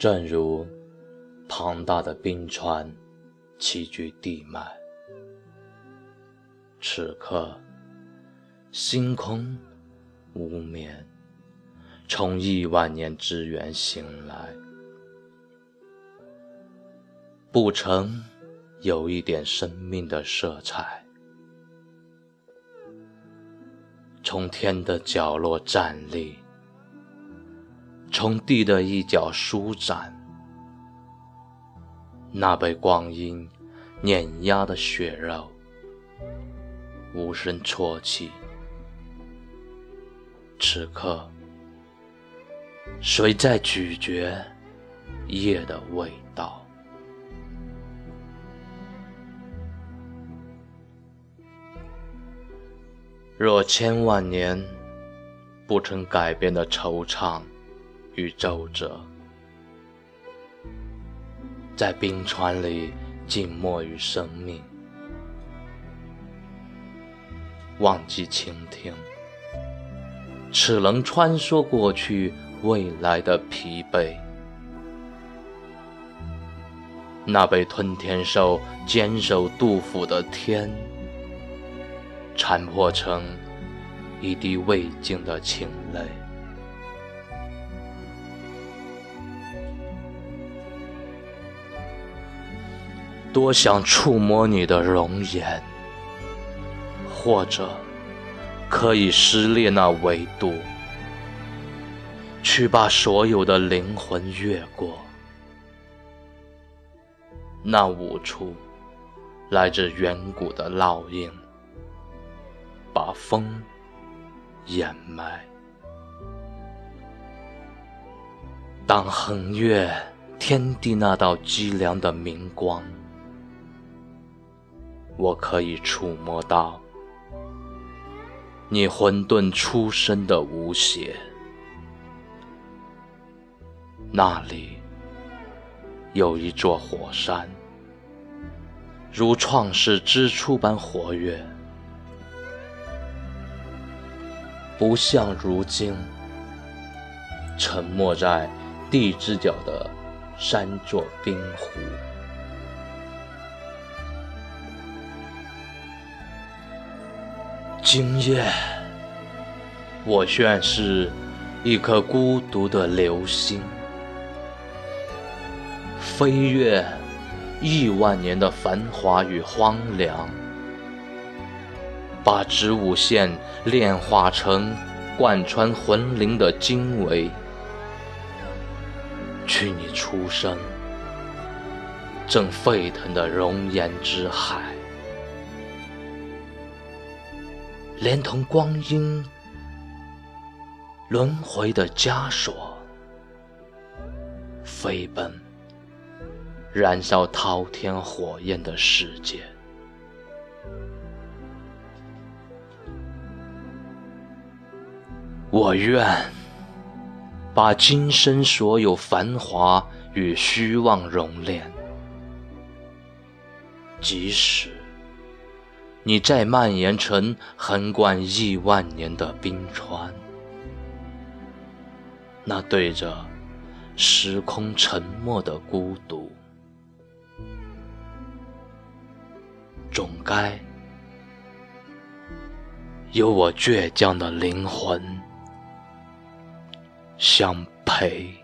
正如庞大的冰川栖居地脉，此刻星空无眠，从亿万年之源醒来，不曾有一点生命的色彩，从天的角落站立。从地的一角舒展，那被光阴碾压的血肉，无声啜泣。此刻，谁在咀嚼夜的味道？若千万年不曾改变的惆怅。与皱褶，在冰川里静默于生命，忘记倾听，只能穿梭过去未来的疲惫。那被吞天兽坚守杜甫的天，残破成一滴未尽的情泪。多想触摸你的容颜，或者可以撕裂那维度，去把所有的灵魂越过。那五处来自远古的烙印，把风掩埋。当横越天地那道凄凉的明光。我可以触摸到你混沌出生的无邪，那里有一座火山，如创世之初般活跃，不像如今沉没在地之角的三座冰湖。今夜，我愿是一颗孤独的流星，飞越亿万年的繁华与荒凉，把子午线炼化成贯穿魂灵的经纬，去你出生正沸腾的熔岩之海。连同光阴轮回的枷锁，飞奔燃烧滔天火焰的世界。我愿把今生所有繁华与虚妄熔炼，即使。你再蔓延成横贯亿万年的冰川，那对着时空沉默的孤独，总该有我倔强的灵魂相陪。